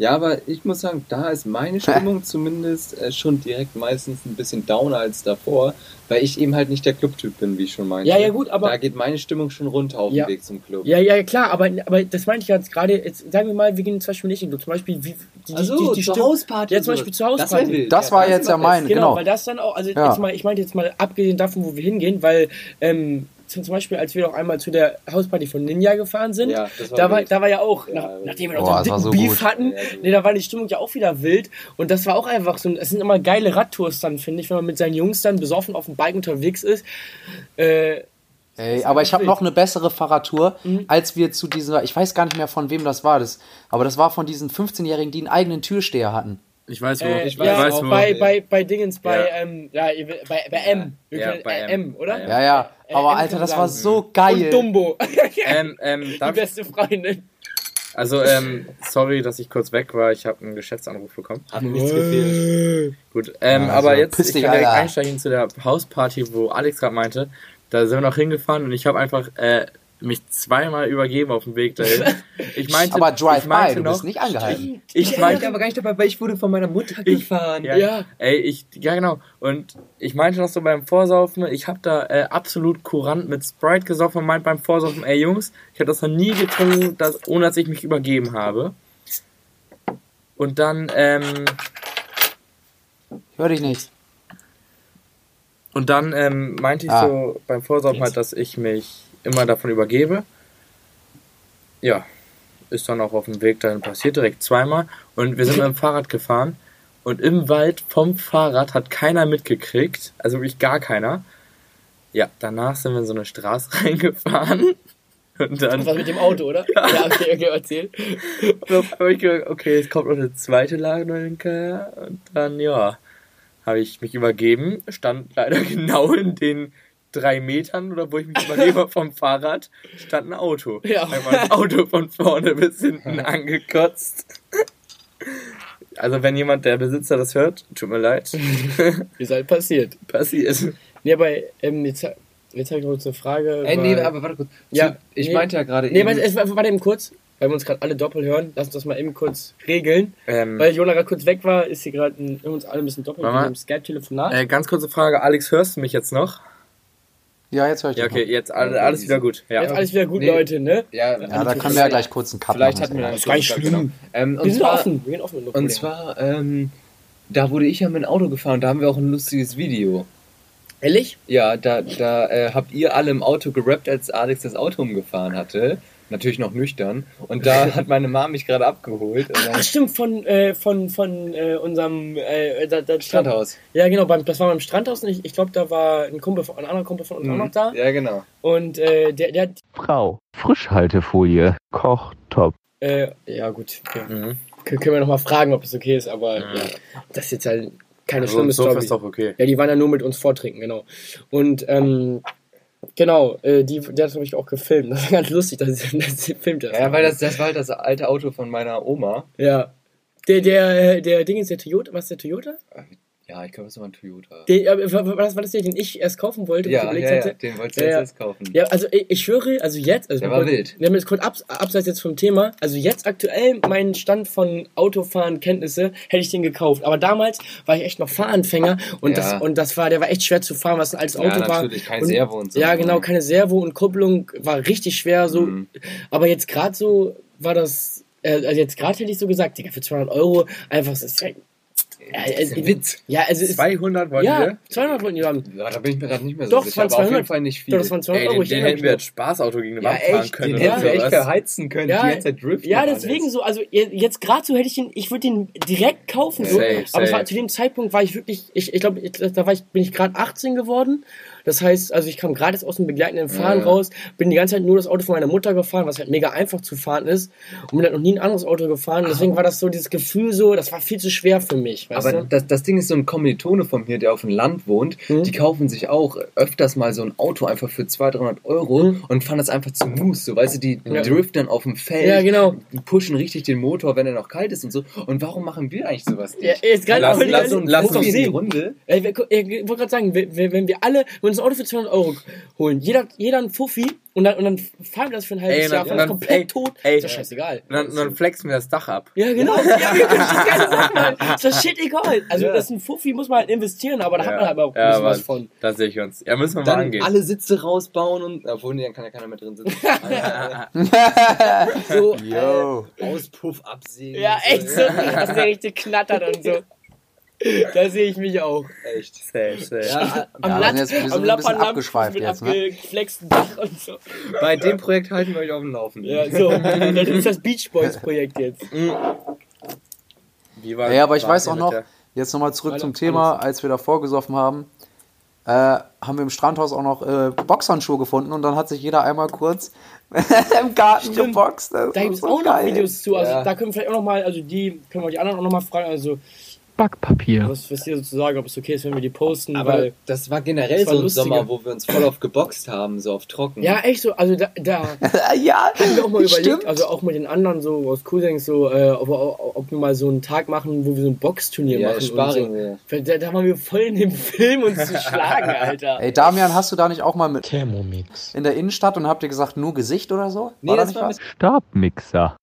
Ja, aber ich muss sagen, da ist meine Stimmung zumindest äh, schon direkt meistens ein bisschen downer als davor, weil ich eben halt nicht der Clubtyp bin, wie ich schon meinte. Ja, ja, gut, aber- Da geht meine Stimmung schon runter auf Ja. dem Weg zum Club. Ja, ja, klar, aber, aber das meinte ich jetzt gerade, jetzt sagen wir mal, wir gehen zum Beispiel nicht in den Club. Zum Beispiel, wie, die, Ach so, die, die zur Hausparty Ja, zum. Beispiel zur Das Hausparty. wild. Das war das jetzt ja mein, das. Genau, genau. weil das dann auch, also Ja. jetzt mal, ich meinte jetzt mal, abgesehen davon, wo wir hingehen, weil ähm, zum, Beispiel, als wir noch einmal zu der Hausparty von Ninja gefahren sind, Ja, war da, war, da war ja auch, Ja, nach, nachdem wir noch Boah, so einen dicken so Beef gut. hatten, nee, da war die Stimmung ja auch wieder wild und das war auch einfach so, es sind immer geile Radtours dann, finde ich, wenn man mit seinen Jungs dann besoffen auf dem Bike unterwegs ist. Äh, Ey, aber ich habe noch eine bessere Fahrradtour, Mhm. als wir zu dieser, ich weiß gar nicht mehr von wem das war, das, aber das war von diesen 15-Jährigen, die einen eigenen Türsteher hatten. Ich weiß wo. äh, ich weiß ja, auch, wo. bei, bei, bei Dingens, bei, Ja. ähm, ja, bei, bei M. Ja, können- bei äh, M. M, oder? Ja, Ja, ja, Äh, aber M Alter, das war so geil. Und Dumbo. Ähm, ähm, Die beste Freundin. also, ähm, sorry, dass ich kurz weg war. Ich habe einen Geschäftsanruf bekommen. Hat mir nichts gefehlt. Gut, ähm, Ja, aber also, jetzt ich kann direkt Alter. einsteigen zu der Hausparty, wo Alex gerade meinte. Da sind wir noch hingefahren und ich habe einfach äh, mich zweimal übergeben auf dem Weg dahin. Ich meinte, aber ich Drive-By, meinte du noch, bist nicht angehalten. Ich Ich war meinte, aber gar nicht dabei, weil ich wurde von meiner Mutter gefahren. ja, Ja. Ey, ich, ja genau. Und ich meinte noch so beim Vorsaufen, ich habe da äh, absolut kurant mit Sprite gesoffen und meinte beim Vorsaufen, ey Jungs, ich habe das noch nie getrunken, dass, ohne dass ich mich übergeben habe. Und dann, ähm, Hör dich nicht. und dann ähm, meinte ich Ah. so beim Vorsaufen halt, dass ich mich immer davon übergebe. Ja, ist dann auch auf dem Weg dahin passiert, direkt zweimal. Und wir sind mit dem Fahrrad gefahren. Und im Wald vom Fahrrad hat keiner mitgekriegt. Also wirklich gar keiner. Ja, danach sind wir in so eine Straße reingefahren. Und dann Das war mit dem Auto, oder? Ja, okay, okay, erzähl. und auf einmal ich gedacht, okay, jetzt kommt noch eine zweite hinterher. Und dann, ja, habe ich mich übergeben. Stand leider genau in den drei Metern, oder wo ich mich übergebe vom Fahrrad, stand ein Auto. Ja. Einmal das Auto von vorne bis hinten angekotzt. Also wenn jemand, der Besitzer das hört, tut mir leid, Ist halt passiert. passiert. Nee, aber ähm, jetzt, jetzt habe ich noch kurz eine Frage. Ey, nee, weil- aber warte kurz. Ja, Zu- ich nee. meinte ja gerade Nee, eben- warte, es- warte eben kurz, weil wir uns gerade alle doppelt hören. Lass uns das mal eben kurz regeln. Ähm, Weil Jona gerade kurz weg war, ist hier gerade ein- uns alle ein bisschen doppelt mit dem Skype-Telefonat. äh, ganz kurze Frage, Alex, hörst du mich jetzt noch? Ja, jetzt höre ich Ja, okay, jetzt alle- alles wieder gut. Ja. Jetzt alles wieder gut, Nee. Leute, ne? Ja. Ja, da können wir ja gleich kurz einen Cut Vielleicht machen. hatten wir dann ist gar nicht schlimm. Ähm, Wir und sind zwar, offen. Wir gehen offen Und Problem. zwar, ähm, da wurde ich ja mit dem Auto gefahren, da haben wir auch ein lustiges Video. Ehrlich? Ja, da, da äh, habt ihr alle im Auto gerappt, als Alex das Auto umgefahren hatte. Natürlich noch nüchtern. Und da hat meine Mom mich gerade abgeholt. Und Ach dann stimmt, von, äh, von, von äh, unserem äh, da, da, Strandhaus. Ja, genau, beim, das war beim Strandhaus und ich, ich glaube, da war ein Kumpel von, ein anderer Kumpel von uns auch noch da. Ja, genau. Und äh, der, der hat, Frau, Frischhaltefolie, Kochtopf. äh, ja gut, okay. Mhm. Können wir nochmal fragen, ob es okay ist, aber ja, das ist jetzt halt keine Also, schlimme so Story. ist doch okay. Ja, die waren ja nur mit uns vortrinken, genau. Und ähm, genau, äh, die, der hat nämlich auch gefilmt. Das war ganz lustig, dass sie, dass sie filmt das. Ja, weil das, das war halt das alte Auto von meiner Oma. Ja. Der, der, äh, der Ding ist der Toyota. Was ist der Toyota? Ja, ich glaube, das war ein Toyota. Der, äh, war, war, das, war das der, den ich erst kaufen wollte? ja, ja, ja, den wolltest du Ja, ja. jetzt kaufen. Ja, also ich, ich schwöre, also jetzt, also Der war kurz- wild. Wir haben jetzt kurz abs, abseits jetzt vom Thema, also jetzt aktuell mein Stand von Autofahren Kenntnisse hätte ich den gekauft, aber damals war ich echt noch Fahranfänger und Ja. das und das war, der war echt schwer zu fahren, was ein altes Auto war. natürlich, kein und, Servo und so. Ja, genau, keine Servo und Kupplung war richtig schwer so, Mhm. aber jetzt gerade so war das äh, also jetzt gerade hätte ich so gesagt, Digga, für 200 Euro einfach, das ist ja, ja, Das äh, ein Witz. Ja, also es 200 wollen ja, wir? 200 wollten die haben. Ja, da bin ich mir gerade nicht mehr so Doch, sicher. es waren Aber auf 200. jeden Fall nicht viel. Doch, das waren 200 Ey, Euro. den, ich den hätten wir als Spaßauto gegen eine ja, Wand fahren echt, können. den hätten wir echt verheizen können. Ja, die ganze Zeit driften. Ja, deswegen alles. so, also je- jetzt gerade so hätte ich ihn, ich würde den direkt kaufen, so. Safe, aber es war, safe. zu dem Zeitpunkt war ich wirklich, ich, ich glaube, da war ich, bin ich gerade 18 geworden. Das heißt, also ich kam gerade jetzt aus dem begleitenden Fahren Ja. raus, bin die ganze Zeit nur das Auto von meiner Mutter gefahren, was halt mega einfach zu fahren ist. Und bin halt noch nie ein anderes Auto gefahren. Deswegen war das so dieses Gefühl so, das war viel zu schwer für mich, Aber du? das, das Ding ist so ein Kommilitone von mir, der auf dem Land wohnt, Mhm. die kaufen sich auch öfters mal so ein Auto einfach für 200, 300 Euro Mhm. und fahren das einfach zu Moose, so, weißt du, die Ja. driften auf dem Feld, Ja, genau. die pushen richtig den Motor, wenn er noch kalt ist und so. Und warum machen wir eigentlich sowas nicht? Ja, jetzt gerade Lass- lass- lass muss doch in die. Runde. Ey, wir- Ich wollte gerade sagen, wenn wir alle, wir uns ein Auto für 200 Euro holen, jeder, jeder ein Fuffi und dann, und dann fahren wir das für ein halbes Ey, Jahr, fahren dann- komplett ey, tot, ey. ist doch scheißegal. Und dann, dann flexen wir das Dach ab. Ja, genau. Ja, wir können das geile Sachen machen. Ist das shit egal. Also, Ja. das ist ein Fuffi, muss man halt investieren, aber da hat man halt auch ein ja, bisschen was von. Da sehe ich uns. Ja, müssen wir mal Dann angehen. alle Sitze rausbauen und, obwohl, nee, dann kann ja keiner mehr drin sitzen. So, Yo. Auspuff absägen. ja, und so, echt so, dass der richtig knattert und so. Da sehe ich mich auch. Echt. Safe, safe. Ja, Am, Ja, Latt, wir sind jetzt- wir am Lapperlamm abgeschweift mit jetzt, ne? abgeflexten Dach und so. bei dem Projekt halten wir euch auf dem Laufenden. Ja, so. Das ist das Beach Boys Projekt jetzt. Wie war, Ja, aber ich war weiß auch noch, jetzt nochmal zurück zum alles- Thema, als wir davor gesoffen haben, äh, haben wir im Strandhaus auch noch äh, Boxhandschuhe gefunden und dann hat sich jeder einmal kurz im Garten Stimmt. geboxt. Das Da gibt es so auch noch geil. Videos zu. Also Ja. da können wir vielleicht auch noch mal, also die können wir die anderen auch noch mal fragen. Also Backpapier. was, was hier sozusagen, ob es okay ist, wenn wir die posten. Aber weil, das war generell Das war so ein lustiger. Sommer, wo wir uns voll auf geboxt haben, so auf trocken. ja, echt so. Also da, da ja, haben wir auch mal überlegt, stimmt. also auch mit den anderen so aus Cousins so, äh, ob, ob, wir mal so einen Tag machen, wo wir so ein Boxturnier ja machen. Sparring. Und ja. so. Da, da waren wir voll in dem Film uns zu schlagen, Alter. Ey, Damian, hast du da nicht auch mal mit Thermomix. in der Innenstadt und habt ihr gesagt, nur Gesicht oder so? Nee, da das nicht war was? Stabmixer.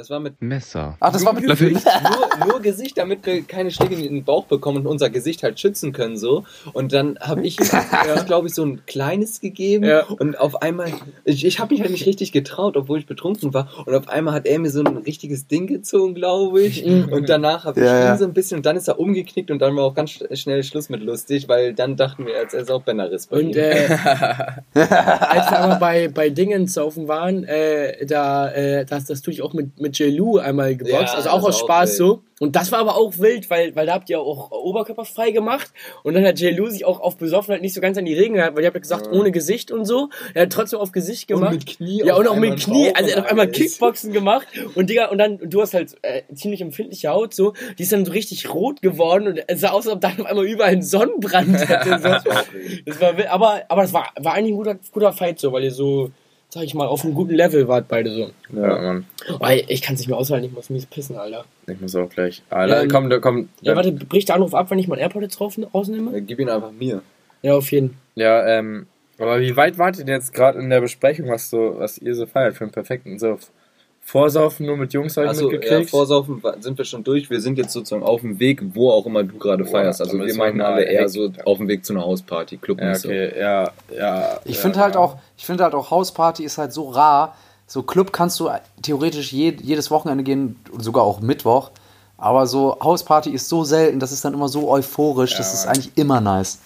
Das war mit Messer. Ach, das war mit Löffel. nur, nur Gesicht, damit wir keine Schläge in den Bauch bekommen und unser Gesicht halt schützen können so. Und dann habe ich ihm, glaube ich, so ein kleines gegeben Ja. und auf einmal, ich, ich habe mich halt nicht richtig getraut, obwohl ich betrunken war. Und auf einmal hat er mir so ein richtiges Ding gezogen, glaube ich. Und danach habe ich Ja, ihn ja. so ein bisschen und dann ist er umgeknickt und dann war auch ganz sch- schnell Schluss mit lustig, weil dann dachten wir, er ist auch Benneris bei Und ihm. äh, als wir aber bei, bei Dingens saufen waren, äh, da, äh, das, das tue ich auch mit, mit J-Lu einmal geboxt, Ja, also auch aus Spaß wild. so. Und das war aber auch wild, weil, weil da habt ihr auch oberkörperfrei gemacht und dann hat J-Lu sich auch auf Besoffenheit nicht so ganz an die Regeln gehalten, weil ihr habt ja gesagt, ohne Gesicht und so. Er hat trotzdem auf Gesicht gemacht. mit Knie Ja, und auch mit Knie, also er und hat auf einmal. Kickboxen gemacht und Digga, und dann, du hast halt äh, ziemlich empfindliche Haut so, die ist dann so richtig rot geworden und es sah aus, als ob dann auf einmal überall ein Sonnenbrand hätte. So. Das war, wild, aber, aber das war, war eigentlich ein guter, guter Fight so, weil ihr so, sag ich mal, auf einem guten Level wart beide so. Ja, Mann. Oh, ich kann es nicht mehr aushalten, ich muss mies pissen, Alter. Ich muss auch gleich. Alter, Ähm, komm, da komm. Ja, warte, bricht der Anruf ab, wenn ich meinen AirPod jetzt drauf, rausnehme? Äh, Gib ihn einfach mir. Ja, auf jeden Ja, ähm, aber wie weit wart ihr denn jetzt gerade in der Besprechung, was so, was ihr so feiert für einen perfekten so Vorsaufen nur mit Jungs habe ich ja, mitgekriegt? Vorsaufen wa- sind wir schon durch. Wir sind jetzt sozusagen auf dem Weg, wo auch immer du gerade feierst. Also wir mal alle eher so auf dem Weg zu einer Hausparty, Club ja, und so. okay, ja, ja. Ich ja, finde halt ja. auch, ich finde halt auch Hausparty ist halt so rar. So Club kannst du theoretisch je, jedes Wochenende gehen, sogar auch Mittwoch. Aber so Hausparty ist so selten, das ist dann immer so euphorisch, das Ja, ist eigentlich immer nice.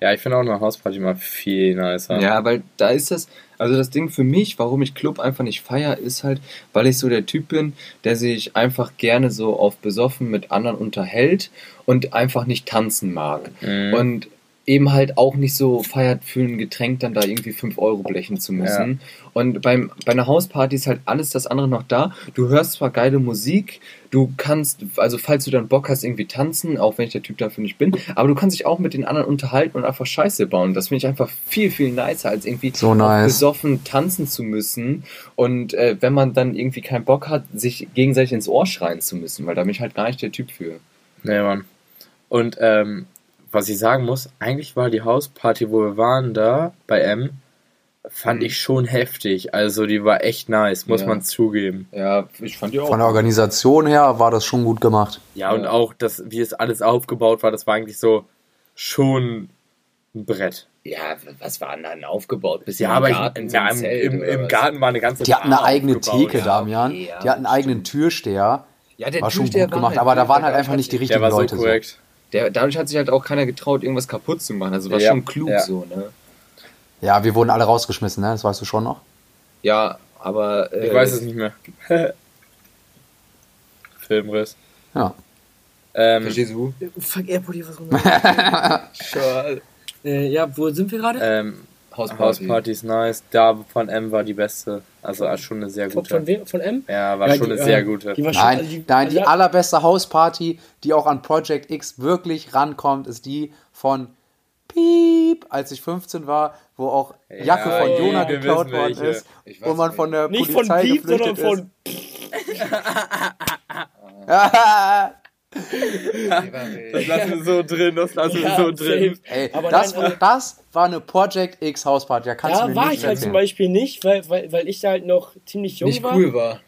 Ja, ich finde auch eine Hausparty mal viel nicer. Ja, weil da ist das, also das Ding für mich, warum ich Club einfach nicht feier, ist halt, weil ich so der Typ bin, der sich einfach gerne so auf besoffen mit anderen unterhält und einfach nicht tanzen mag. Mhm. Und eben halt auch nicht so feiert für ein Getränk dann da irgendwie 5 Euro blechen zu müssen. Und beim, bei einer Hausparty ist halt alles das andere noch da. Du hörst zwar geile Musik, du kannst, also falls du dann Bock hast, irgendwie tanzen, auch wenn ich der Typ dafür nicht bin, aber du kannst dich auch mit den anderen unterhalten und einfach Scheiße bauen. Das finde ich einfach viel, viel nicer, als irgendwie So nice. besoffen tanzen zu müssen und äh, wenn man dann irgendwie keinen Bock hat, sich gegenseitig ins Ohr schreien zu müssen, weil da bin ich halt gar nicht der Typ für. Nee, Mann. Und ähm, was ich sagen muss, eigentlich war die Hausparty, wo wir waren, da bei M, fand ich schon heftig. Also die war echt nice, muss Ja. man zugeben. Ja, ich fand die auch. Von der Organisation her war das schon gut gemacht. Ja, und Ja. auch das, wie es alles aufgebaut war, das war eigentlich so schon ein Brett. Ja, was war denn dann aufgebaut? Bisschen Ja, aber ich, Garten, so ja, im, im, im? Garten war eine ganze Die hatten eine eigene aufgebaut. Theke, ja, Damian. okay, ja, die hatten einen eigenen Türsteher. Ja, der War schon Türsteher gut war gemacht, halt aber da waren halt der einfach nicht die richtigen Der war so Leute. So. Der, dadurch hat sich halt auch keiner getraut, irgendwas kaputt zu machen. Also war Ja, schon klug ja. so, ne? Ja, wir wurden alle rausgeschmissen, ne? Das weißt du schon noch. Ja, aber. Äh, Ich weiß es nicht mehr. Filmriss. Ja. Ähm, Verstehst du? Fuck, Airport hier was runter. Schade. äh, ja, wo sind wir gerade? ähm, Hausparty. Hausparty ist nice. Da von M war die beste. Also schon eine sehr Von, gute. von wem? Von M? Ja, war Ja, schon die, eine sehr äh, gute. Die schon, Nein, also die, nein, die also- allerbeste Hausparty, die auch an Project X wirklich rankommt, ist die von Piep, als ich 15 war, wo auch Jacke Ja, von ja, Jona wir geklaut worden welche. ist, wo man nicht. von der Nicht von Polizei Piep, sondern geflüchtet von. ist. Das lassen wir so drin, das lassen wir Ja, so drin. Ey, Aber das, nein, aber- das war eine Project X Hausparty, da kannst du Da mir war nicht ich halt zum. Beispiel nicht, weil, weil, weil ich da halt noch ziemlich jung Nicht war. cool war.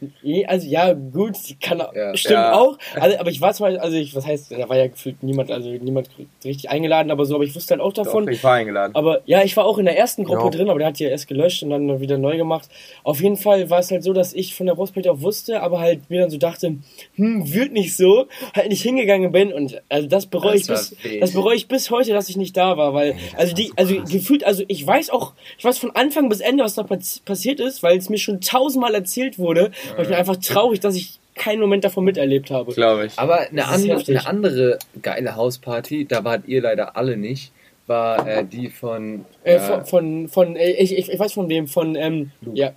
Also ja, gut, kann Ja. stimmt Ja. auch. Also, aber ich war zwar, also ich, was heißt, da war ja gefühlt niemand, also niemand richtig eingeladen, aber so, aber ich wusste halt auch davon. Doch, ich war eingeladen. Aber ja, ich war auch in der ersten Gruppe Ja. drin, aber der hat die ja erst gelöscht und dann wieder neu gemacht. Auf jeden Fall war es halt so, dass ich von der Brustparty auch wusste, aber halt mir dann so dachte, hm, wird nicht so, halt nicht hingegangen bin und also das bereue ich bis, wild. das bereue ich bis heute, dass ich nicht da war, weil, also die, also gefühlt, also ich weiß auch, ich weiß von Anfang bis Ende, was da pass- passiert ist, weil es mir schon tausendmal erzählt wurde, aber ich bin einfach traurig, dass ich keinen Moment davon miterlebt habe. Glaube ich. Aber eine, andere, eine andere geile Hausparty, da wart ihr leider alle nicht, war äh, die von. Äh, äh, von, von, von äh, ich, ich, ich weiß von wem, von, ähm, Luke. ja,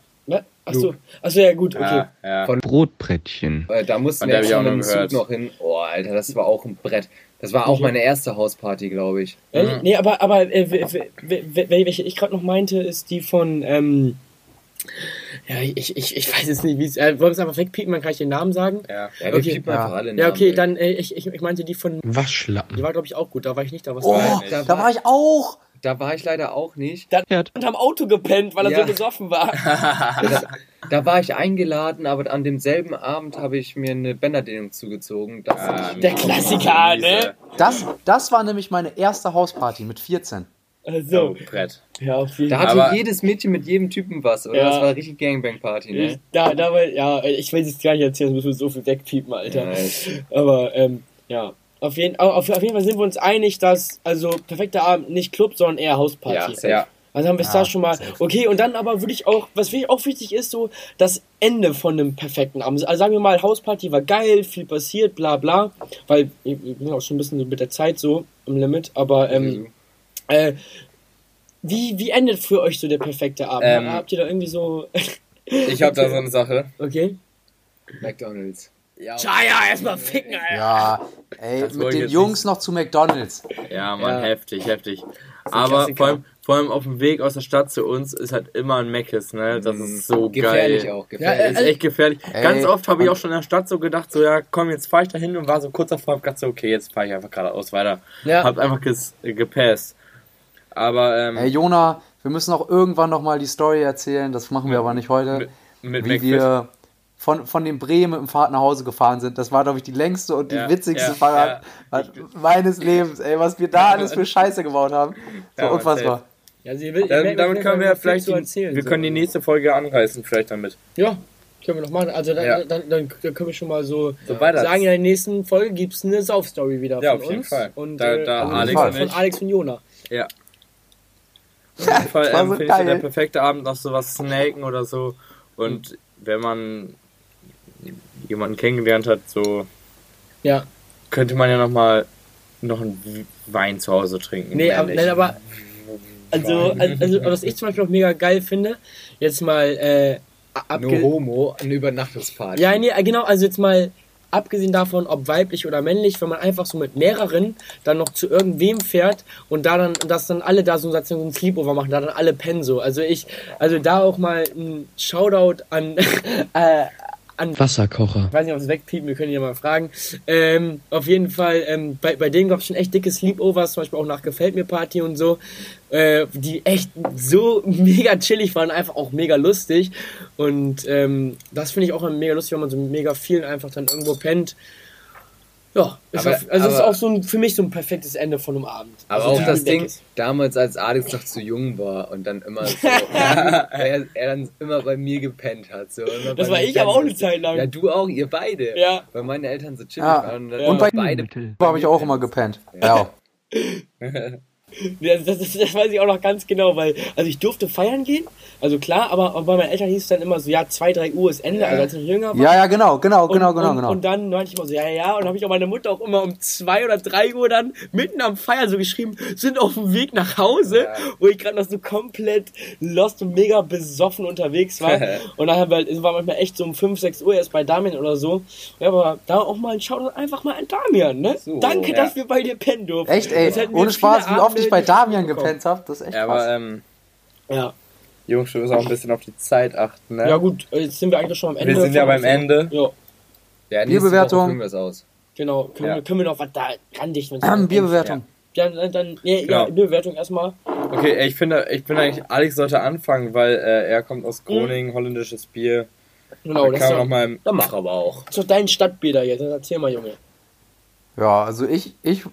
Achso, Luke. achso, ja gut, okay. Ja, ja. Von- Brotbrettchen. Äh, da mussten wir auch mit dem Zug noch hin. Oh, Alter, das war auch ein Brett. Das war auch Mhm. meine erste Hausparty, glaube ich. Mhm. Nee, aber, aber äh, welche ich gerade noch meinte, ist die von, ähm, ja, ich, ich, ich weiß jetzt nicht, wie es, äh, wollen wir es einfach wegpiepen, dann kann ich den Namen sagen? ja. Ja, wir Okay. piepen Ja. einfach alle Ja, Namen okay, weg. dann, äh, ich, ich, ich meinte die von, die Waschlappen. war, glaube ich, auch gut, da war ich nicht da, was Oh, da war ich auch. Da war ich leider auch nicht. Herd. und am Auto gepennt, weil er Ja. so besoffen war. Da, da war ich eingeladen, aber an demselben Abend habe ich mir eine Bänderdehnung zugezogen. Das Ah, Der Klassiker, ne? Das, das war nämlich meine erste Hausparty mit 14. Also, So, Brett. ja, auf jeden Da Fall. hatte Aber- jedes Mädchen mit jedem Typen was, oder? Ja. Das war richtig Gangbang-Party, ne? Da, da war, ja, ich will es gar nicht erzählen, sonst müssen wir so viel wegpiepen, Alter. Nice. Aber, ähm, ja. Auf jeden, auf, auf jeden Fall sind wir uns einig, dass, also, perfekter Abend nicht Club, sondern eher Hausparty. Ja. Ja. Also haben wir es Ja, da schon mal. Okay, und dann aber würde ich auch, was wirklich auch wichtig ist, so das Ende von einem perfekten Abend. Also sagen wir mal, Hausparty war geil, viel passiert, bla bla. Weil wir wir sind auch schon ein bisschen so mit der Zeit so im Limit. Aber ähm, äh, wie, wie endet für euch so der perfekte Abend? Ähm, Habt ihr da irgendwie so. Ich habe da so eine Sache. Okay. McDonalds. Ja, Chaya, erstmal ficken, Alter. Ja, ey, Das mit den Jungs noch zu McDonalds. ja Mann, Ja. heftig, heftig. Aber vor allem, vor allem auf dem Weg aus der Stadt zu uns ist halt immer ein Meckes, ne? Das ist so Gefährlich geil. auch, Ja, gefährlich. äh, ist echt gefährlich. Ey, Ganz oft habe ich auch schon in der Stadt so gedacht, so ja, komm, jetzt fahr ich da hin und war so kurz davor, hab gedacht so, okay, jetzt fahre ich einfach geradeaus weiter. Ja. Hab einfach ges gepasst. Aber ähm, Ey, Jona, wir müssen auch irgendwann nochmal die Story erzählen, das machen wir aber nicht heute. mit, mit wie McFit. wir von, von dem Bremen mit dem Fahrrad nach Hause gefahren sind. Das war, glaube ich, die längste und die Ja, witzigste ja, Fahrrad meines Lebens. Ey, was wir da alles für Scheiße gebaut haben. So Ja, unfassbar. Ja, sie will, Dann, ich damit will- können wir viel vielleicht die, erzählen, wir so. können die nächste Folge anreißen, vielleicht damit. Ja, können wir noch machen. Also dann, Ja. dann, dann, dann können wir schon mal so, So sagen, in der nächsten Folge gibt es eine Sauf-Story wieder Ja, von auf jeden uns. Fall. Und, Da- äh, da also Alex von, und von. Alex und Jona. Ja. Auf jeden Fall ähm, so finde ich so der perfekte Abend noch sowas snaken oder so. Und wenn man jemanden kennengelernt hat, so Ja. könnte man ja noch mal noch einen Wein zu Hause trinken. Nee, aber, nein, aber also, also, also, was ich zum Beispiel auch mega geil finde, jetzt mal äh, No abge Homo, eine Übernachtungsparty. Ja, nee, genau, also jetzt mal abgesehen davon, ob weiblich oder männlich, wenn man einfach so mit mehreren dann noch zu irgendwem fährt und da dann, dass dann alle da so, so ein Sleepover machen, da dann alle pennen so. Also ich, also da auch mal ein Shoutout an, äh, an Wasserkocher. ich weiß nicht, ob es wegpiepen, wir können ja mal fragen. Ähm, auf jeden Fall, ähm, bei, bei denen gab es schon echt dicke Sleepovers, zum Beispiel auch nach Gefällt mir Party und so, äh, die echt so mega chillig waren, einfach auch mega lustig. Und ähm, das finde ich auch immer mega lustig, wenn man so mega vielen einfach dann irgendwo pennt. Ja, Aber- also es ist aber- auch so ein, für mich so ein perfektes Ende von einem Abend. Aber also auch das Ding, ist. damals als Alex noch zu jung war und dann immer so, er, er dann immer bei mir gepennt hat. So, immer Das war ich aber auch eine. Zeit lang. Ja, du auch, ihr beide. Ja. Weil meine Eltern so chillig Ja. waren. Und, dann Ja. Und bei beide habe ich auch immer gepennt. Ja. Ja, Das, das, das weiß ich auch noch ganz genau, weil, also ich durfte feiern gehen, also klar, aber, aber bei meinen Eltern hieß es dann immer so, ja, 2, 3 Uhr ist Ende, also als ich jünger war. Ja, ja, genau, genau, Und, genau, genau, und, genau. und dann meinte ich immer so, ja, ja, ja. Und habe ich auch meine Mutter auch immer um zwei oder drei Uhr dann mitten am Feiern so geschrieben, sind auf dem Weg nach Hause, Ja. wo ich gerade noch so komplett lost und mega besoffen unterwegs war. und dann wir, halt- war manchmal echt so um 5, 6 Uhr erst bei Damian oder so. Ja, aber da auch mal ein Shoutout einfach mal an Damian, ne? So, Danke, ja. dass wir bei dir pennen durften. Echt, ey, ohne Spaß, wie oft ich bei Damian gepennt habe, das ist echt Ja, krass. aber ähm, Ja. Jungs, du musst auch ein bisschen auf die Zeit achten, ne? ja, gut, jetzt sind wir eigentlich schon am Ende. Wir sind ja beim Ende. Ja, Ja, Bierbewertung. Woche führen wir es aus. genau. Können, Ja. wir, können wir noch was da randichten? Ähm, Bierbewertung. Ja, dann, dann ja, Genau. ja, Bierbewertung erstmal. Okay, ich finde, ich finde eigentlich, Alex sollte anfangen, weil äh, er kommt aus Groningen, holländisches Bier. Genau, da das kann ist man noch mal Dann mach aber auch. das ist doch dein Stadtbier da jetzt. Erzähl mal, Junge. Ja, also ich, ich,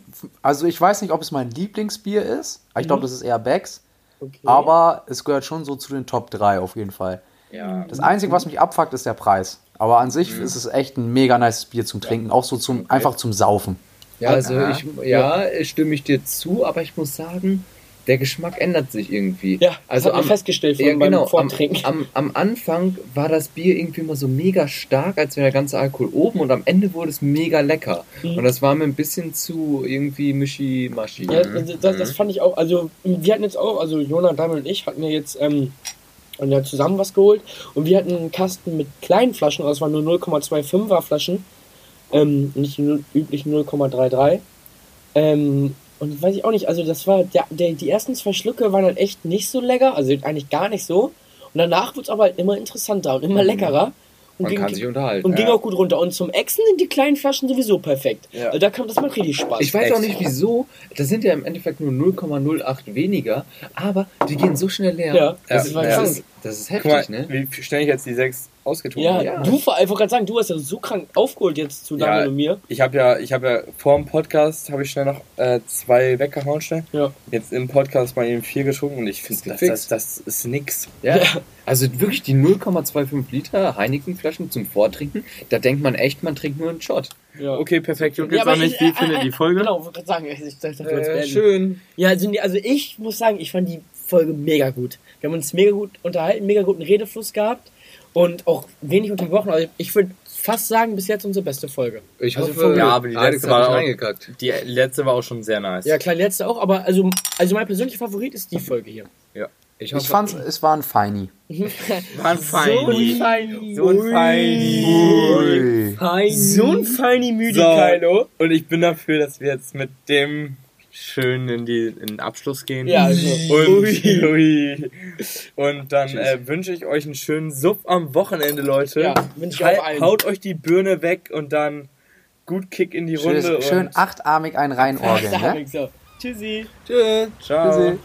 also ich weiß nicht, ob es mein Lieblingsbier ist. Ich glaube, das ist eher Becks. Okay. Aber es gehört schon so zu den Top 3 auf jeden Fall. Ja. Das Einzige, was mich abfuckt, ist der Preis. Aber an sich ist es echt ein mega nice Bier zum Trinken, auch so zum, einfach zum Saufen. Ja, also ich, ja, stimme ich dir zu, aber ich muss sagen, der Geschmack ändert sich irgendwie. ja, also das am, festgestellt von ja, genau, am, Vortrinken. am, am Anfang war das Bier irgendwie immer so mega stark, als wäre der ganze Alkohol oben und am Ende wurde es mega lecker. Mhm. Und das war mir ein bisschen zu irgendwie mischi-maschi. Ja, das, das, das fand ich auch, also wir hatten jetzt auch, also Jona, Damian und ich hatten ja jetzt ähm, und ja zusammen was geholt und wir hatten einen Kasten mit kleinen Flaschen, also es waren nur 0,25er Flaschen, ähm, nicht die üblichen 0,33. Ähm, und weiß ich auch nicht, also das war, der, der, die ersten zwei Schlücke waren halt echt nicht so lecker, also eigentlich gar nicht so. Und danach wurde es aber halt immer interessanter und immer leckerer. Und Man ging, kann sich unterhalten. und ging ja. auch gut runter. Und zum Exen sind die kleinen Flaschen sowieso perfekt. Ja. Also da kam das macht richtig Spaß. Ich weiß auch Echt. nicht wieso, das sind ja im Endeffekt nur 0,08 weniger, aber die gehen so schnell leer. Ja, das, ist, war das, krank. ist, das ist Guck mal, heftig, ne? wie schnell ich jetzt die sechs ausgetrunken Ja. Ja. du vor einfach gerade sagen, du hast ja so krank aufgeholt jetzt zu Daniel Ja. und mir. Ich habe ja, ich habe ja vor dem Podcast habe ich schnell noch äh, zwei weggehauen schnell. Ja. Jetzt im Podcast mal eben vier getrunken und ich finde, das, das, das ist nix. Ja. Also wirklich die 0,25 Liter Heineken-Flaschen zum Vortrinken, da denkt man echt, man trinkt nur einen Shot. Ja. Okay, perfekt. Und Ja, jetzt auch nicht, ich- wie äh, findet äh, die Folge? Genau, wollte gerade sagen, ich, ich, Äh, schön. Ja, also, also ich muss sagen, ich fand die Folge mega gut. Wir haben uns mega gut unterhalten, mega guten Redefluss gehabt und auch wenig unterbrochen. Also ich würde fast sagen, bis jetzt unsere beste Folge. Ich Also hoffe, Ja, aber die letzte war auch- reingekackt. Die letzte war auch schon sehr nice. Ja, klar, die letzte auch, aber also, also mein persönlicher Favorit ist die Folge hier. Ich, Ich fand es war ein Feini. War ein Feini. feini. So ein Feini. Ui. Fein. So ein feini Müdigkeit, oh. Und ich bin dafür, dass wir jetzt mit dem schön in, die, in den Abschluss gehen. Ja, also. Und, Ui. ui. und dann äh, wünsche ich euch einen schönen Sub am Wochenende, Leute. Ja, wünsche ich allen. Haut euch die Birne weg und dann gut Kick in die Runde. Schön, schön achtarmig ein reinorgeln, ne? So. Tschüssi. Tschüss. Ciao. Tschüssi.